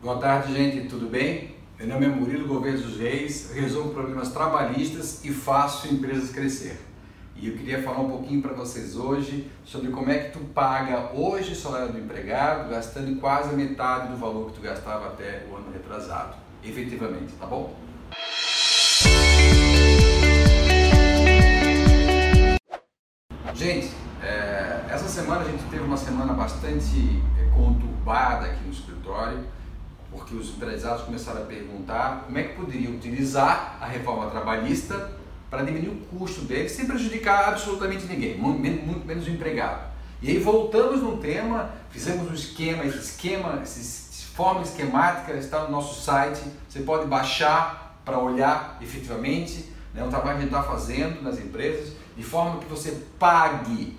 Boa tarde, gente, tudo bem? Meu nome é Murilo Gouveia dos Reis, resolvo problemas trabalhistas e faço empresas crescer. E eu queria falar um pouquinho para vocês hoje sobre como é que tu paga hoje o salário do empregado, gastando quase a metade do valor que tu gastava até o ano retrasado, efetivamente, tá bom? Gente, é, essa semana a gente teve uma semana bastante é, conturbada aqui no escritório, porque os empresários começaram a perguntar como é que poderiam utilizar a reforma trabalhista para diminuir o custo deles sem prejudicar absolutamente ninguém, muito, muito menos o empregado. E aí voltamos num tema, fizemos um esquema, esse esquema, essa forma esquemática está no nosso site, você pode baixar para olhar efetivamente né, o trabalho que a gente está fazendo nas empresas de forma que você pague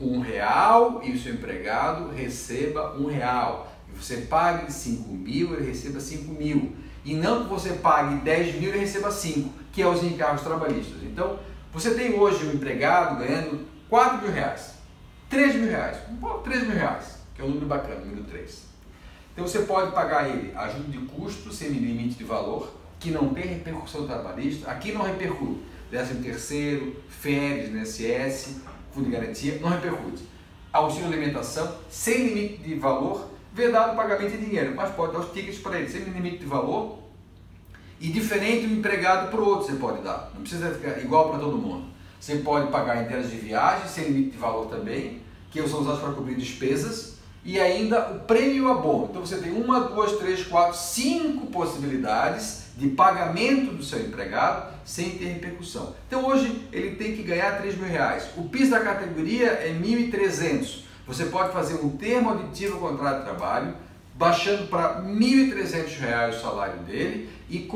um real e o seu empregado receba um real. Você pague 5 mil, ele receba 5 mil. E não que você pague 10 mil e receba 5, que é os encargos trabalhistas. Então, você tem hoje um empregado ganhando 4 mil reais, 3 mil reais, um pouco 3 mil reais, que é um número bacana, número 3. Então você pode pagar ele ajuda de custo sem limite de valor, que não tem repercussão trabalhista, aqui não repercute 13 terceiro, férias, INSS, fundo de garantia, não repercute. Auxílio alimentação, sem limite de valor, vedado o pagamento em dinheiro, mas pode dar os tickets para ele, sem limite de valor, e diferente do empregado para o outro você pode dar, não precisa ficar igual para todo mundo. Você pode pagar em termos de viagem, sem limite de valor também, que são usados para cobrir despesas, e ainda o prêmio abono. Então você tem uma, duas, três, quatro, cinco possibilidades de pagamento do seu empregado sem ter repercussão. Então hoje ele tem que ganhar 3 mil reais. O PIS da categoria é 1.300. Você pode fazer um termo aditivo ao contrato de trabalho, baixando para R$ 1.300 o salário dele e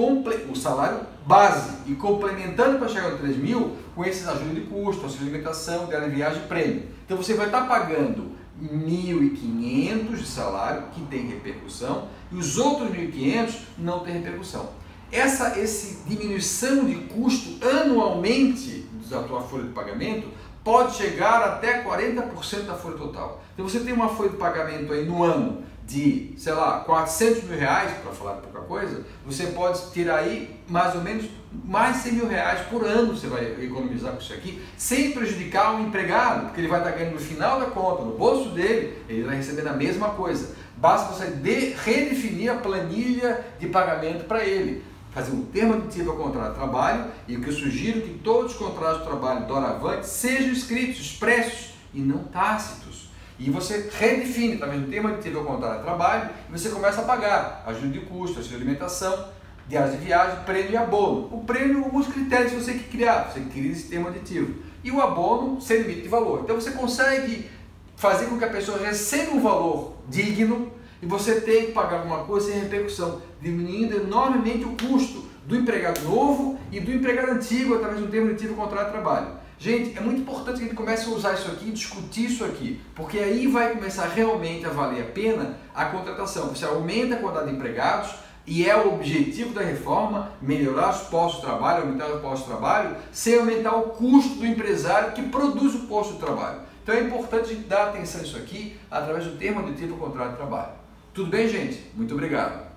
o salário base e complementando para chegar no 3 mil com esses ajudas de custo, auxílio alimentação, de viagem e prêmio. Então você vai estar pagando 1.500 de salário, que tem repercussão, e os outros 1.500 não tem repercussão. Essa esse diminuição de custo anualmente da tua folha de pagamento pode chegar até 40% da folha total. Então você tem uma folha de pagamento aí no ano de, sei lá, 400 mil reais, para falar pouca coisa, você pode tirar aí mais ou menos mais 100 mil reais por ano você vai economizar com isso aqui, sem prejudicar o empregado, porque ele vai estar ganhando no final da conta, no bolso dele, ele vai receber a mesma coisa. Basta você de, redefinir a planilha de pagamento para ele. Fazer um termo aditivo ao contrato de trabalho e o que eu sugiro é que todos os contratos de trabalho do Aravante sejam escritos, expressos e não tácitos. E você redefine através do termo aditivo ao contrato de trabalho e você começa a pagar ajuda de custo, auxílio de alimentação, diárias de viagem, prêmio e abono. O prêmio, alguns critérios você que criar, você cria esse termo aditivo. E o abono sem limite de valor. Então você consegue fazer com que a pessoa receba um valor digno e você tem que pagar alguma coisa sem repercussão, diminuindo enormemente o custo do empregado novo e do empregado antigo através do termo aditivo contrato de trabalho. Gente, é muito importante que a gente comece a usar isso aqui, discutir isso aqui, porque aí vai começar realmente a valer a pena a contratação. Você aumenta a quantidade de empregados e é o objetivo da reforma melhorar os postos de trabalho, aumentar os postos de trabalho, sem aumentar o custo do empresário que produz o posto de trabalho. Então é importante dar atenção a isso aqui através do termo aditivo contrato de trabalho. Tudo bem, gente? Muito obrigado.